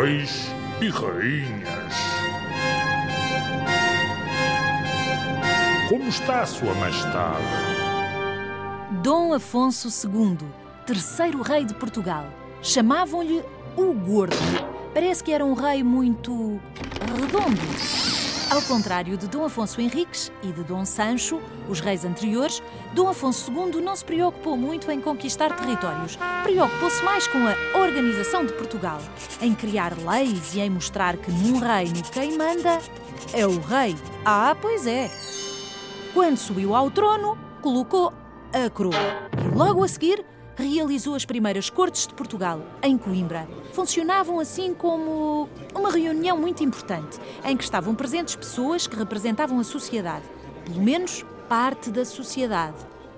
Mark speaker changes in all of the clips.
Speaker 1: reis e rainhas. Como está Sua Majestade?
Speaker 2: Dom Afonso II, terceiro rei de Portugal. Chamavam-lhe o Gordo. Parece que era um rei muito redondo. Ao contrário de Dom Afonso Henriques e de Dom Sancho, os reis anteriores, Dom Afonso II não se preocupou muito em conquistar territórios. Preocupou-se mais com a organização de Portugal, em criar leis e em mostrar que num reino quem manda é o rei. Ah, pois é. Quando subiu ao trono, colocou a coroa e logo a seguir realizou as primeiras cortes de Portugal, em Coimbra. Funcionavam assim como uma reunião muito importante, em que estavam presentes pessoas que representavam a sociedade, pelo menos parte da sociedade,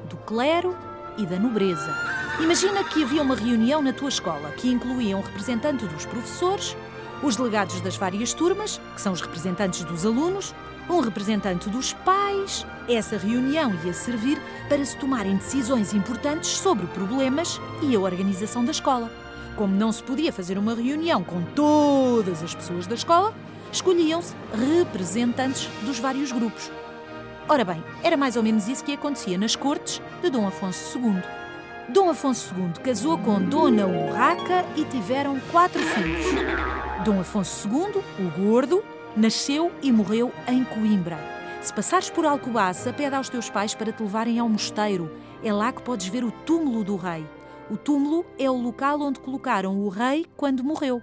Speaker 2: do clero e da nobreza. Imagina que havia uma reunião na tua escola que incluía um representante dos professores, os delegados das várias turmas, que são os representantes dos alunos, um representante dos pais. Essa reunião ia servir para se tomarem decisões importantes sobre problemas e a organização da escola. Como não se podia fazer uma reunião com todas as pessoas da escola, escolhiam-se representantes dos vários grupos. Ora bem, era mais ou menos isso que acontecia nas cortes de Dom Afonso II. Dom Afonso II casou com Dona Urraca e tiveram quatro filhos. Dom Afonso II, o Gordo, nasceu e morreu em Coimbra. Se passares por Alcobaça, pede aos teus pais para te levarem ao mosteiro. É lá que podes ver o túmulo do rei. O túmulo é o local onde colocaram o rei quando morreu.